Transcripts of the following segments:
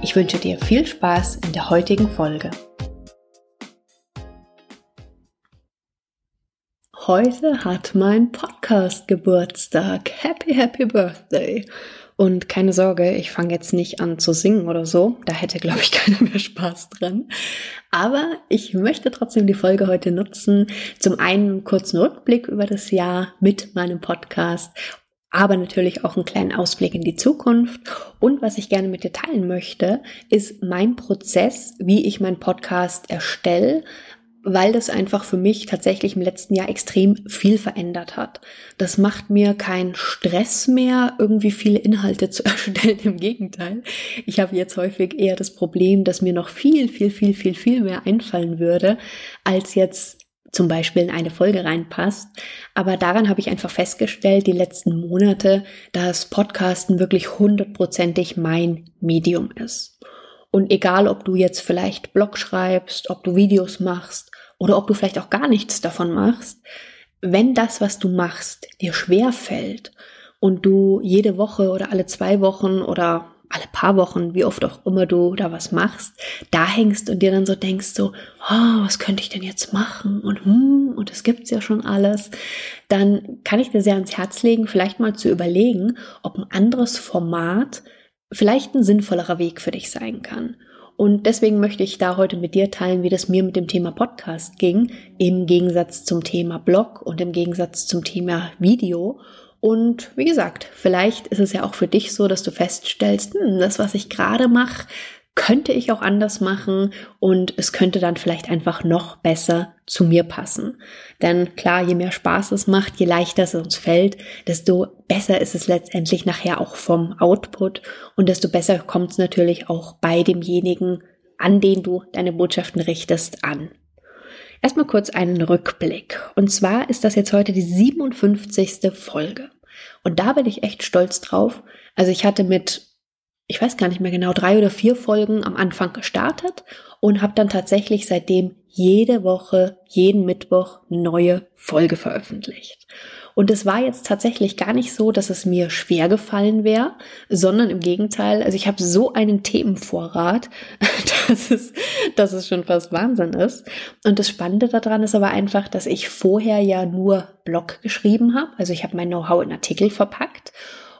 Ich wünsche dir viel Spaß in der heutigen Folge. Heute hat mein Podcast Geburtstag. Happy, happy Birthday. Und keine Sorge, ich fange jetzt nicht an zu singen oder so. Da hätte, glaube ich, keiner mehr Spaß dran. Aber ich möchte trotzdem die Folge heute nutzen. Zum einen einen kurzen Rückblick über das Jahr mit meinem Podcast aber natürlich auch einen kleinen Ausblick in die Zukunft. Und was ich gerne mit dir teilen möchte, ist mein Prozess, wie ich meinen Podcast erstelle, weil das einfach für mich tatsächlich im letzten Jahr extrem viel verändert hat. Das macht mir keinen Stress mehr, irgendwie viele Inhalte zu erstellen. Im Gegenteil. Ich habe jetzt häufig eher das Problem, dass mir noch viel, viel, viel, viel, viel mehr einfallen würde, als jetzt zum Beispiel in eine Folge reinpasst. Aber daran habe ich einfach festgestellt, die letzten Monate, dass Podcasten wirklich hundertprozentig mein Medium ist. Und egal, ob du jetzt vielleicht Blog schreibst, ob du Videos machst oder ob du vielleicht auch gar nichts davon machst, wenn das, was du machst, dir schwer fällt und du jede Woche oder alle zwei Wochen oder alle paar Wochen, wie oft auch immer du da was machst, da hängst und dir dann so denkst so, oh, was könnte ich denn jetzt machen? Und hm, und es gibt's ja schon alles, dann kann ich dir sehr ans Herz legen, vielleicht mal zu überlegen, ob ein anderes Format vielleicht ein sinnvollerer Weg für dich sein kann. Und deswegen möchte ich da heute mit dir teilen, wie das mir mit dem Thema Podcast ging, im Gegensatz zum Thema Blog und im Gegensatz zum Thema Video und wie gesagt, vielleicht ist es ja auch für dich so, dass du feststellst, hm, das, was ich gerade mache, könnte ich auch anders machen und es könnte dann vielleicht einfach noch besser zu mir passen. Denn klar, je mehr Spaß es macht, je leichter es uns fällt, desto besser ist es letztendlich nachher auch vom Output und desto besser kommt es natürlich auch bei demjenigen, an den du deine Botschaften richtest, an. Erstmal kurz einen Rückblick. Und zwar ist das jetzt heute die 57. Folge. Und da bin ich echt stolz drauf. Also ich hatte mit, ich weiß gar nicht mehr genau, drei oder vier Folgen am Anfang gestartet und habe dann tatsächlich seitdem jede Woche, jeden Mittwoch eine neue Folge veröffentlicht. Und es war jetzt tatsächlich gar nicht so, dass es mir schwer gefallen wäre, sondern im Gegenteil, also ich habe so einen Themenvorrat, dass es, dass es schon fast Wahnsinn ist. Und das Spannende daran ist aber einfach, dass ich vorher ja nur Blog geschrieben habe. Also ich habe mein Know-how in Artikel verpackt.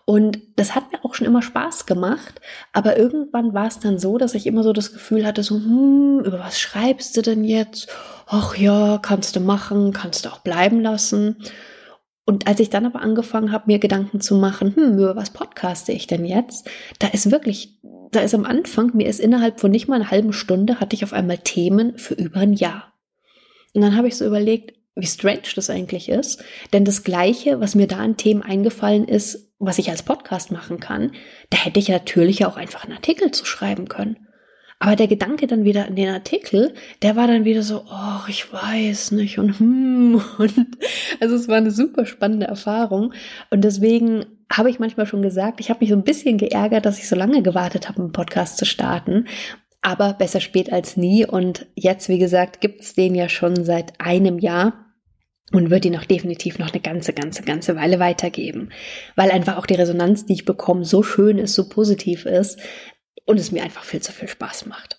Und das hat mir auch schon immer Spaß gemacht. Aber irgendwann war es dann so, dass ich immer so das Gefühl hatte, so, hm, über was schreibst du denn jetzt? Ach ja, kannst du machen, kannst du auch bleiben lassen. Und als ich dann aber angefangen habe, mir Gedanken zu machen, hm, über was podcaste ich denn jetzt? Da ist wirklich, da ist am Anfang, mir ist innerhalb von nicht mal einer halben Stunde, hatte ich auf einmal Themen für über ein Jahr. Und dann habe ich so überlegt, wie strange das eigentlich ist. Denn das Gleiche, was mir da an Themen eingefallen ist, was ich als Podcast machen kann, da hätte ich natürlich auch einfach einen Artikel zu schreiben können. Aber der Gedanke dann wieder an den Artikel, der war dann wieder so, oh, ich weiß nicht und hm und also es war eine super spannende Erfahrung und deswegen habe ich manchmal schon gesagt, ich habe mich so ein bisschen geärgert, dass ich so lange gewartet habe, einen Podcast zu starten. Aber besser spät als nie. Und jetzt, wie gesagt, gibt's den ja schon seit einem Jahr und wird ihn auch definitiv noch eine ganze, ganze, ganze Weile weitergeben. Weil einfach auch die Resonanz, die ich bekomme, so schön ist, so positiv ist, und es mir einfach viel zu viel Spaß macht.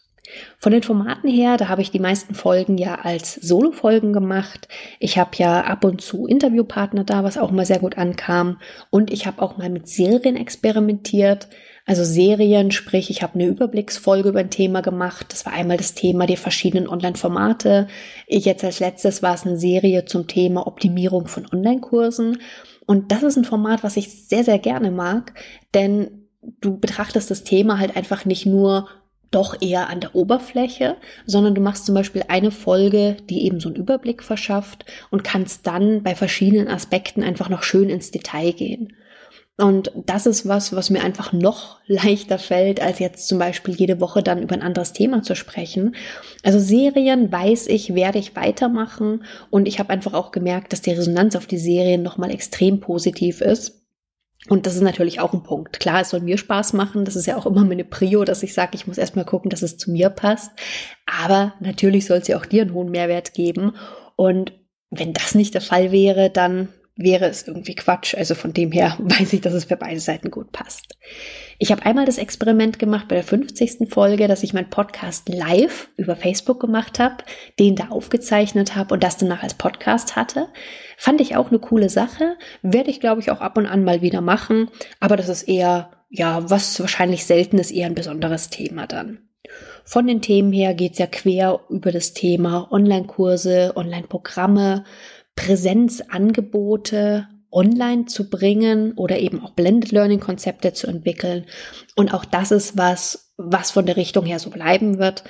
Von den Formaten her, da habe ich die meisten Folgen ja als Solo-Folgen gemacht. Ich habe ja ab und zu Interviewpartner da, was auch mal sehr gut ankam. Und ich habe auch mal mit Serien experimentiert. Also Serien, sprich, ich habe eine Überblicksfolge über ein Thema gemacht. Das war einmal das Thema die verschiedenen Online-Formate. Jetzt als letztes war es eine Serie zum Thema Optimierung von Online-Kursen. Und das ist ein Format, was ich sehr, sehr gerne mag, denn du betrachtest das Thema halt einfach nicht nur doch eher an der Oberfläche, sondern du machst zum Beispiel eine Folge, die eben so einen Überblick verschafft und kannst dann bei verschiedenen Aspekten einfach noch schön ins Detail gehen. Und das ist was, was mir einfach noch leichter fällt, als jetzt zum Beispiel jede Woche dann über ein anderes Thema zu sprechen. Also Serien weiß ich, werde ich weitermachen. Und ich habe einfach auch gemerkt, dass die Resonanz auf die Serien nochmal extrem positiv ist. Und das ist natürlich auch ein Punkt. Klar, es soll mir Spaß machen. Das ist ja auch immer meine Prio, dass ich sage, ich muss erstmal gucken, dass es zu mir passt. Aber natürlich soll es ja auch dir einen hohen Mehrwert geben. Und wenn das nicht der Fall wäre, dann wäre es irgendwie Quatsch. Also von dem her weiß ich, dass es für beide Seiten gut passt. Ich habe einmal das Experiment gemacht bei der 50. Folge, dass ich meinen Podcast live über Facebook gemacht habe, den da aufgezeichnet habe und das danach als Podcast hatte. Fand ich auch eine coole Sache. Werde ich, glaube ich, auch ab und an mal wieder machen. Aber das ist eher, ja, was wahrscheinlich selten ist, eher ein besonderes Thema dann. Von den Themen her geht's ja quer über das Thema Online-Kurse, Online-Programme, Präsenzangebote online zu bringen oder eben auch Blended Learning Konzepte zu entwickeln. Und auch das ist was, was von der Richtung her so bleiben wird.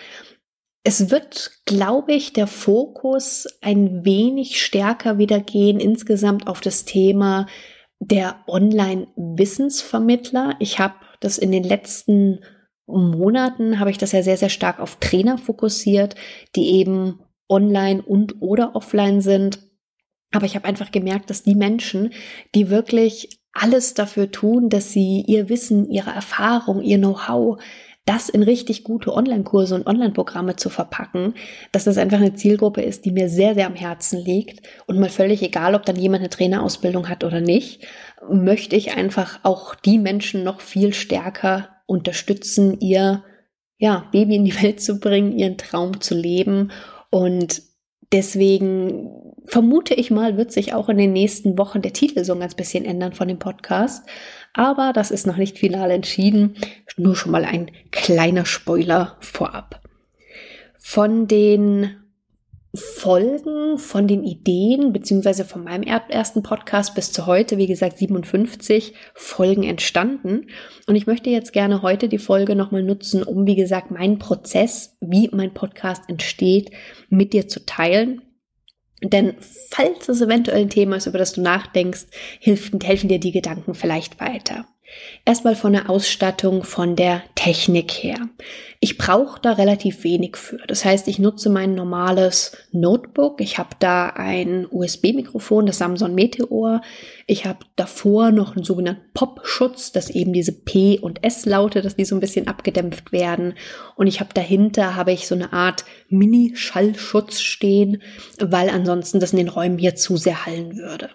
Es wird, glaube ich, der Fokus ein wenig stärker wieder gehen insgesamt auf das Thema der Online-Wissensvermittler. Ich habe das in den letzten Monaten, habe ich das ja sehr, sehr stark auf Trainer fokussiert, die eben online und oder offline sind aber ich habe einfach gemerkt, dass die Menschen, die wirklich alles dafür tun, dass sie ihr Wissen, ihre Erfahrung, ihr Know-how, das in richtig gute Online-Kurse und Online-Programme zu verpacken, dass das einfach eine Zielgruppe ist, die mir sehr, sehr am Herzen liegt. Und mal völlig egal, ob dann jemand eine Trainerausbildung hat oder nicht, möchte ich einfach auch die Menschen noch viel stärker unterstützen, ihr ja, Baby in die Welt zu bringen, ihren Traum zu leben. Und deswegen vermute ich mal, wird sich auch in den nächsten Wochen der Titel so ein ganz bisschen ändern von dem Podcast. Aber das ist noch nicht final entschieden. Nur schon mal ein kleiner Spoiler vorab. Von den Folgen, von den Ideen, beziehungsweise von meinem ersten Podcast bis zu heute, wie gesagt, 57 Folgen entstanden. Und ich möchte jetzt gerne heute die Folge nochmal nutzen, um, wie gesagt, meinen Prozess, wie mein Podcast entsteht, mit dir zu teilen denn falls es eventuell ein Thema ist, über das du nachdenkst, helfen, helfen dir die Gedanken vielleicht weiter. Erstmal von der Ausstattung, von der Technik her. Ich brauche da relativ wenig für. Das heißt, ich nutze mein normales Notebook. Ich habe da ein USB-Mikrofon, das Samsung Meteor. Ich habe davor noch einen sogenannten Pop-Schutz, dass eben diese P- und S-Laute, dass die so ein bisschen abgedämpft werden. Und ich habe dahinter habe ich so eine Art Mini-Schallschutz stehen, weil ansonsten das in den Räumen hier zu sehr hallen würde.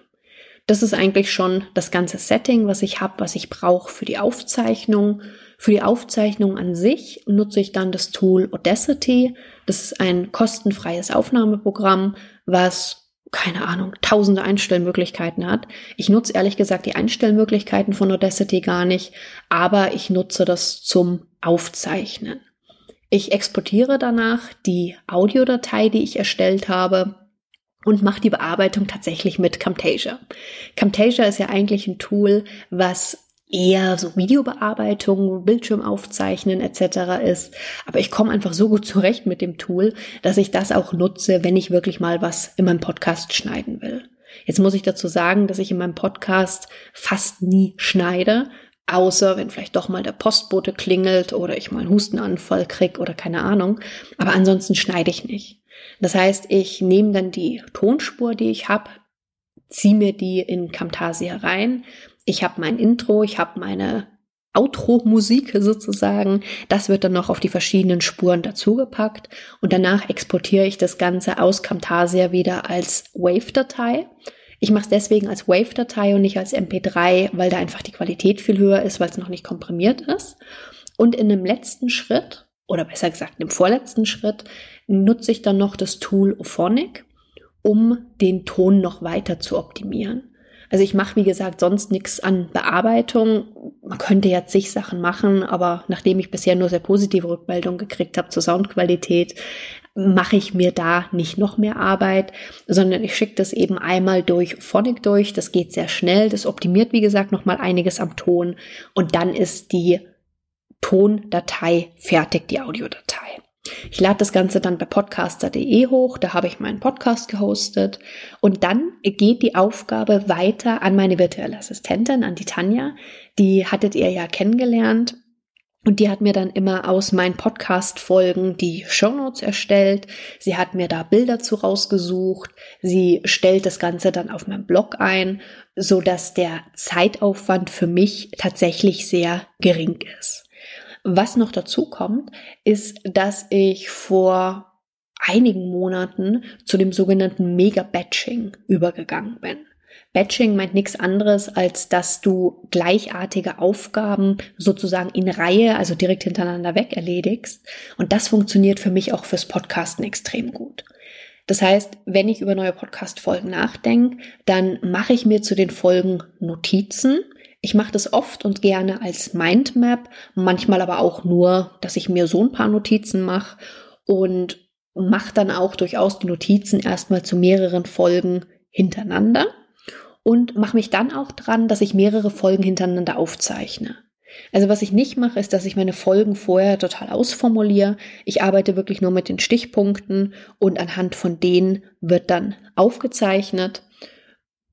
Das ist eigentlich schon das ganze Setting, was ich habe, was ich brauche für die Aufzeichnung. Für die Aufzeichnung an sich nutze ich dann das Tool Audacity. Das ist ein kostenfreies Aufnahmeprogramm, was keine Ahnung, tausende Einstellmöglichkeiten hat. Ich nutze ehrlich gesagt die Einstellmöglichkeiten von Audacity gar nicht, aber ich nutze das zum Aufzeichnen. Ich exportiere danach die Audiodatei, die ich erstellt habe, und macht die Bearbeitung tatsächlich mit Camtasia. Camtasia ist ja eigentlich ein Tool, was eher so Videobearbeitung, Bildschirmaufzeichnen etc. ist. Aber ich komme einfach so gut zurecht mit dem Tool, dass ich das auch nutze, wenn ich wirklich mal was in meinem Podcast schneiden will. Jetzt muss ich dazu sagen, dass ich in meinem Podcast fast nie schneide, außer wenn vielleicht doch mal der Postbote klingelt oder ich mal einen Hustenanfall krieg oder keine Ahnung. Aber ansonsten schneide ich nicht. Das heißt, ich nehme dann die Tonspur, die ich habe, ziehe mir die in Camtasia rein. Ich habe mein Intro, ich habe meine Outro-Musik sozusagen. Das wird dann noch auf die verschiedenen Spuren dazugepackt und danach exportiere ich das Ganze aus Camtasia wieder als Wave-Datei. Ich mache es deswegen als Wave-Datei und nicht als MP3, weil da einfach die Qualität viel höher ist, weil es noch nicht komprimiert ist. Und in dem letzten Schritt, oder besser gesagt im vorletzten Schritt, nutze ich dann noch das Tool Ophonic, um den Ton noch weiter zu optimieren. Also ich mache, wie gesagt, sonst nichts an Bearbeitung. Man könnte jetzt sich Sachen machen, aber nachdem ich bisher nur sehr positive Rückmeldungen gekriegt habe zur Soundqualität, mache ich mir da nicht noch mehr Arbeit, sondern ich schicke das eben einmal durch Phonic durch. Das geht sehr schnell. Das optimiert, wie gesagt, noch mal einiges am Ton. Und dann ist die Tondatei fertig, die Audiodatei. Ich lade das Ganze dann bei podcaster.de hoch, da habe ich meinen Podcast gehostet und dann geht die Aufgabe weiter an meine virtuelle Assistentin, an die Tanja. Die hattet ihr ja kennengelernt und die hat mir dann immer aus meinen Podcast-Folgen die Shownotes erstellt. Sie hat mir da Bilder zu rausgesucht. Sie stellt das Ganze dann auf meinem Blog ein, so dass der Zeitaufwand für mich tatsächlich sehr gering ist. Was noch dazu kommt, ist, dass ich vor einigen Monaten zu dem sogenannten Mega-Batching übergegangen bin. Batching meint nichts anderes, als dass du gleichartige Aufgaben sozusagen in Reihe, also direkt hintereinander weg erledigst. Und das funktioniert für mich auch fürs Podcasten extrem gut. Das heißt, wenn ich über neue Podcast-Folgen nachdenke, dann mache ich mir zu den Folgen Notizen ich mache das oft und gerne als Mindmap, manchmal aber auch nur, dass ich mir so ein paar Notizen mache und mache dann auch durchaus die Notizen erstmal zu mehreren Folgen hintereinander und mache mich dann auch dran, dass ich mehrere Folgen hintereinander aufzeichne. Also was ich nicht mache, ist, dass ich meine Folgen vorher total ausformuliere. Ich arbeite wirklich nur mit den Stichpunkten und anhand von denen wird dann aufgezeichnet.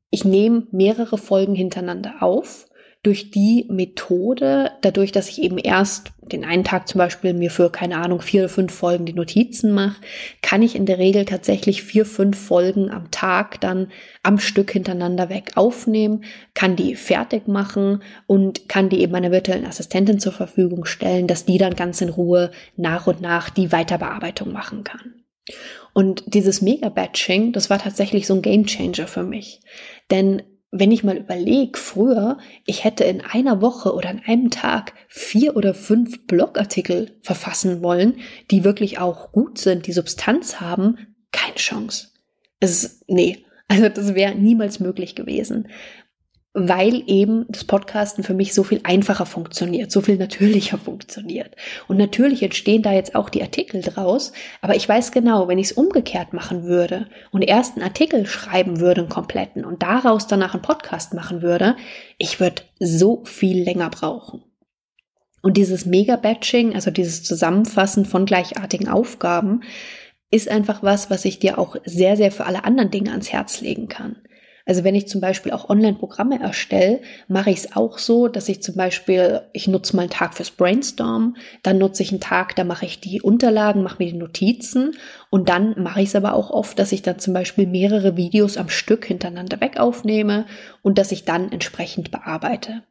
Ich nehme mehrere Folgen hintereinander auf durch die Methode, dadurch, dass ich eben erst den einen Tag zum Beispiel mir für, keine Ahnung, vier oder fünf Folgen die Notizen mache, kann ich in der Regel tatsächlich vier, fünf Folgen am Tag dann am Stück hintereinander weg aufnehmen, kann die fertig machen und kann die eben meiner virtuellen Assistentin zur Verfügung stellen, dass die dann ganz in Ruhe nach und nach die Weiterbearbeitung machen kann. Und dieses Mega-Batching, das war tatsächlich so ein Game Changer für mich. Denn wenn ich mal überlege, früher, ich hätte in einer Woche oder an einem Tag vier oder fünf Blogartikel verfassen wollen, die wirklich auch gut sind, die Substanz haben, keine Chance. Es ist, nee, also das wäre niemals möglich gewesen weil eben das Podcasten für mich so viel einfacher funktioniert, so viel natürlicher funktioniert. Und natürlich entstehen da jetzt auch die Artikel draus, aber ich weiß genau, wenn ich es umgekehrt machen würde und erst einen Artikel schreiben würde, einen kompletten, und daraus danach einen Podcast machen würde, ich würde so viel länger brauchen. Und dieses Mega-Batching, also dieses Zusammenfassen von gleichartigen Aufgaben, ist einfach was, was ich dir auch sehr, sehr für alle anderen Dinge ans Herz legen kann. Also wenn ich zum Beispiel auch Online-Programme erstelle, mache ich es auch so, dass ich zum Beispiel, ich nutze mal einen Tag fürs Brainstorm, dann nutze ich einen Tag, da mache ich die Unterlagen, mache mir die Notizen und dann mache ich es aber auch oft, dass ich dann zum Beispiel mehrere Videos am Stück hintereinander weg aufnehme und dass ich dann entsprechend bearbeite.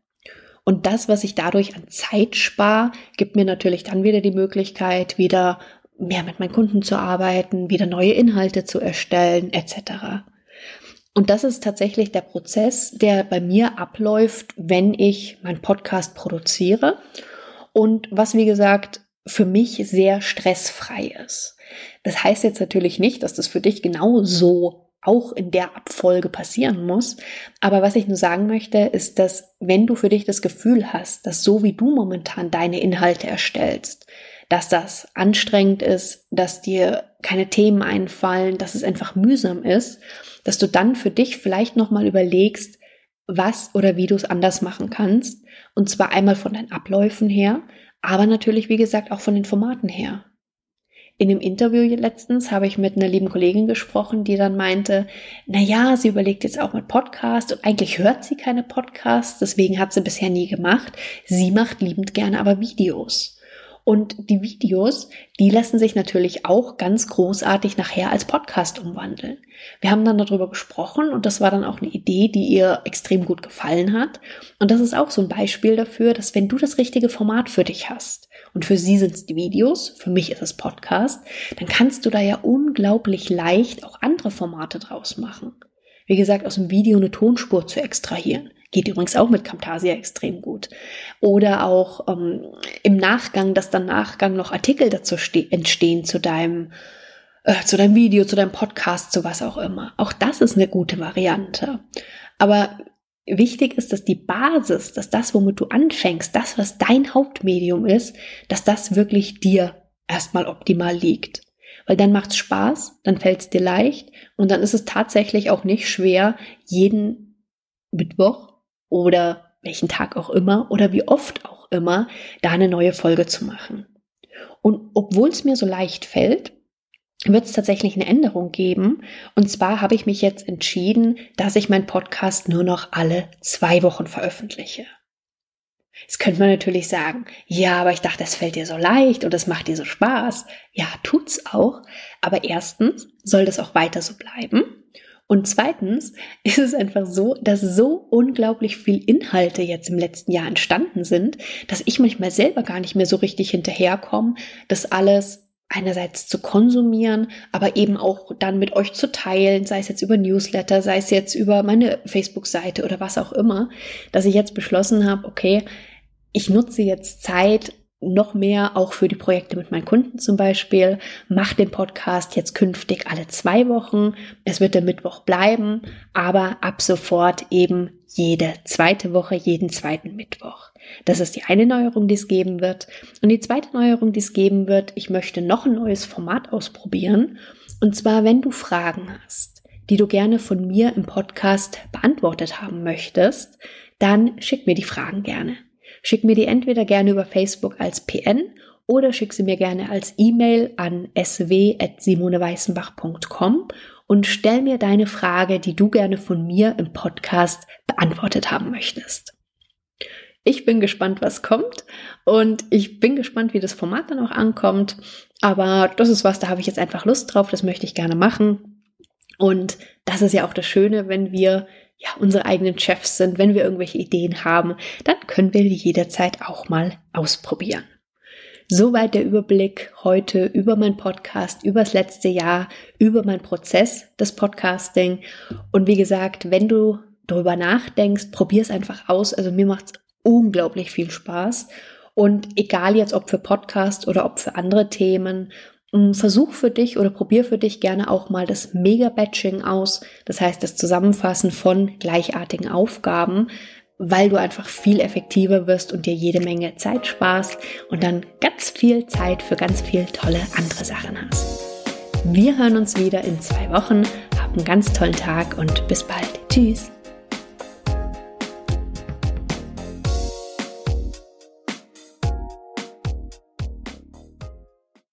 Und das, was ich dadurch an Zeit spare, gibt mir natürlich dann wieder die Möglichkeit, wieder mehr mit meinen Kunden zu arbeiten, wieder neue Inhalte zu erstellen, etc. Und das ist tatsächlich der Prozess, der bei mir abläuft, wenn ich meinen Podcast produziere und was, wie gesagt, für mich sehr stressfrei ist. Das heißt jetzt natürlich nicht, dass das für dich genauso auch in der Abfolge passieren muss. Aber was ich nur sagen möchte, ist, dass wenn du für dich das Gefühl hast, dass so wie du momentan deine Inhalte erstellst, dass das anstrengend ist, dass dir keine Themen einfallen, dass es einfach mühsam ist, dass du dann für dich vielleicht nochmal überlegst, was oder wie du es anders machen kannst. Und zwar einmal von den Abläufen her, aber natürlich, wie gesagt, auch von den Formaten her. In dem Interview letztens habe ich mit einer lieben Kollegin gesprochen, die dann meinte, na ja, sie überlegt jetzt auch mit Podcast und eigentlich hört sie keine Podcasts, deswegen hat sie bisher nie gemacht. Sie macht liebend gerne aber Videos. Und die Videos, die lassen sich natürlich auch ganz großartig nachher als Podcast umwandeln. Wir haben dann darüber gesprochen und das war dann auch eine Idee, die ihr extrem gut gefallen hat. Und das ist auch so ein Beispiel dafür, dass wenn du das richtige Format für dich hast, und für sie sind es die Videos, für mich ist es Podcast, dann kannst du da ja unglaublich leicht auch andere Formate draus machen. Wie gesagt, aus dem Video eine Tonspur zu extrahieren. Geht übrigens auch mit Camtasia extrem gut. Oder auch ähm, im Nachgang, dass dann Nachgang noch Artikel dazu entstehen zu deinem, äh, zu deinem Video, zu deinem Podcast, zu was auch immer. Auch das ist eine gute Variante. Aber wichtig ist, dass die Basis, dass das, womit du anfängst, das, was dein Hauptmedium ist, dass das wirklich dir erstmal optimal liegt. Weil dann macht's Spaß, dann fällt's dir leicht und dann ist es tatsächlich auch nicht schwer, jeden Mittwoch oder welchen Tag auch immer oder wie oft auch immer, da eine neue Folge zu machen. Und obwohl es mir so leicht fällt, wird es tatsächlich eine Änderung geben. Und zwar habe ich mich jetzt entschieden, dass ich meinen Podcast nur noch alle zwei Wochen veröffentliche. Jetzt könnte man natürlich sagen, ja, aber ich dachte, es fällt dir so leicht und es macht dir so Spaß. Ja, tut's auch. Aber erstens soll das auch weiter so bleiben. Und zweitens ist es einfach so, dass so unglaublich viel Inhalte jetzt im letzten Jahr entstanden sind, dass ich manchmal selber gar nicht mehr so richtig hinterherkomme, das alles einerseits zu konsumieren, aber eben auch dann mit euch zu teilen, sei es jetzt über Newsletter, sei es jetzt über meine Facebook-Seite oder was auch immer, dass ich jetzt beschlossen habe, okay, ich nutze jetzt Zeit noch mehr auch für die Projekte mit meinen Kunden zum Beispiel. Mach den Podcast jetzt künftig alle zwei Wochen. Es wird der Mittwoch bleiben, aber ab sofort eben jede zweite Woche, jeden zweiten Mittwoch. Das ist die eine Neuerung, die es geben wird. Und die zweite Neuerung, die es geben wird, ich möchte noch ein neues Format ausprobieren. Und zwar, wenn du Fragen hast, die du gerne von mir im Podcast beantwortet haben möchtest, dann schick mir die Fragen gerne. Schick mir die entweder gerne über Facebook als PN oder schick sie mir gerne als E-Mail an sw.simoneweißenbach.com und stell mir deine Frage, die du gerne von mir im Podcast beantwortet haben möchtest. Ich bin gespannt, was kommt und ich bin gespannt, wie das Format dann auch ankommt. Aber das ist was, da habe ich jetzt einfach Lust drauf, das möchte ich gerne machen. Und das ist ja auch das Schöne, wenn wir ja unsere eigenen Chefs sind, wenn wir irgendwelche Ideen haben, dann können wir die jederzeit auch mal ausprobieren. Soweit der Überblick heute über meinen Podcast, über das letzte Jahr, über meinen Prozess des Podcasting. Und wie gesagt, wenn du darüber nachdenkst, probier es einfach aus. Also mir macht es unglaublich viel Spaß. Und egal jetzt ob für Podcast oder ob für andere Themen, versuch für dich oder probier für dich gerne auch mal das Mega-Batching aus. Das heißt, das Zusammenfassen von gleichartigen Aufgaben, weil du einfach viel effektiver wirst und dir jede Menge Zeit sparst und dann ganz viel Zeit für ganz viel tolle andere Sachen hast. Wir hören uns wieder in zwei Wochen. Hab einen ganz tollen Tag und bis bald. Tschüss.